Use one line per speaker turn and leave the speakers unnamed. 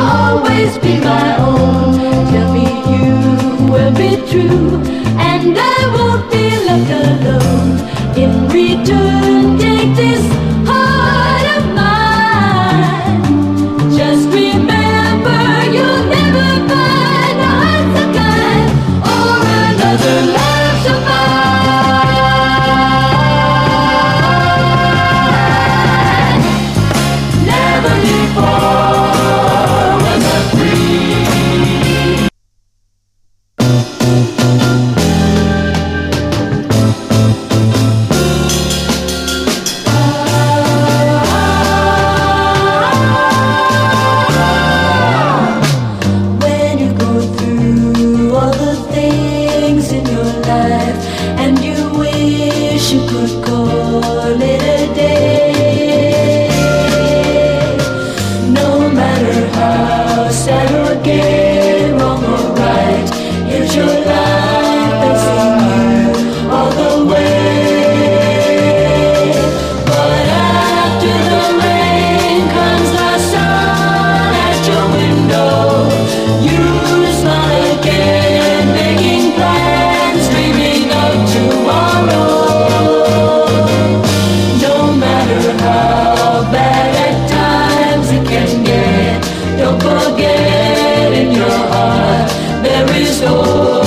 always be my own. Tell me you will be true, and I won't be left alone. In return. call it a Don't forget in your heart there is hope.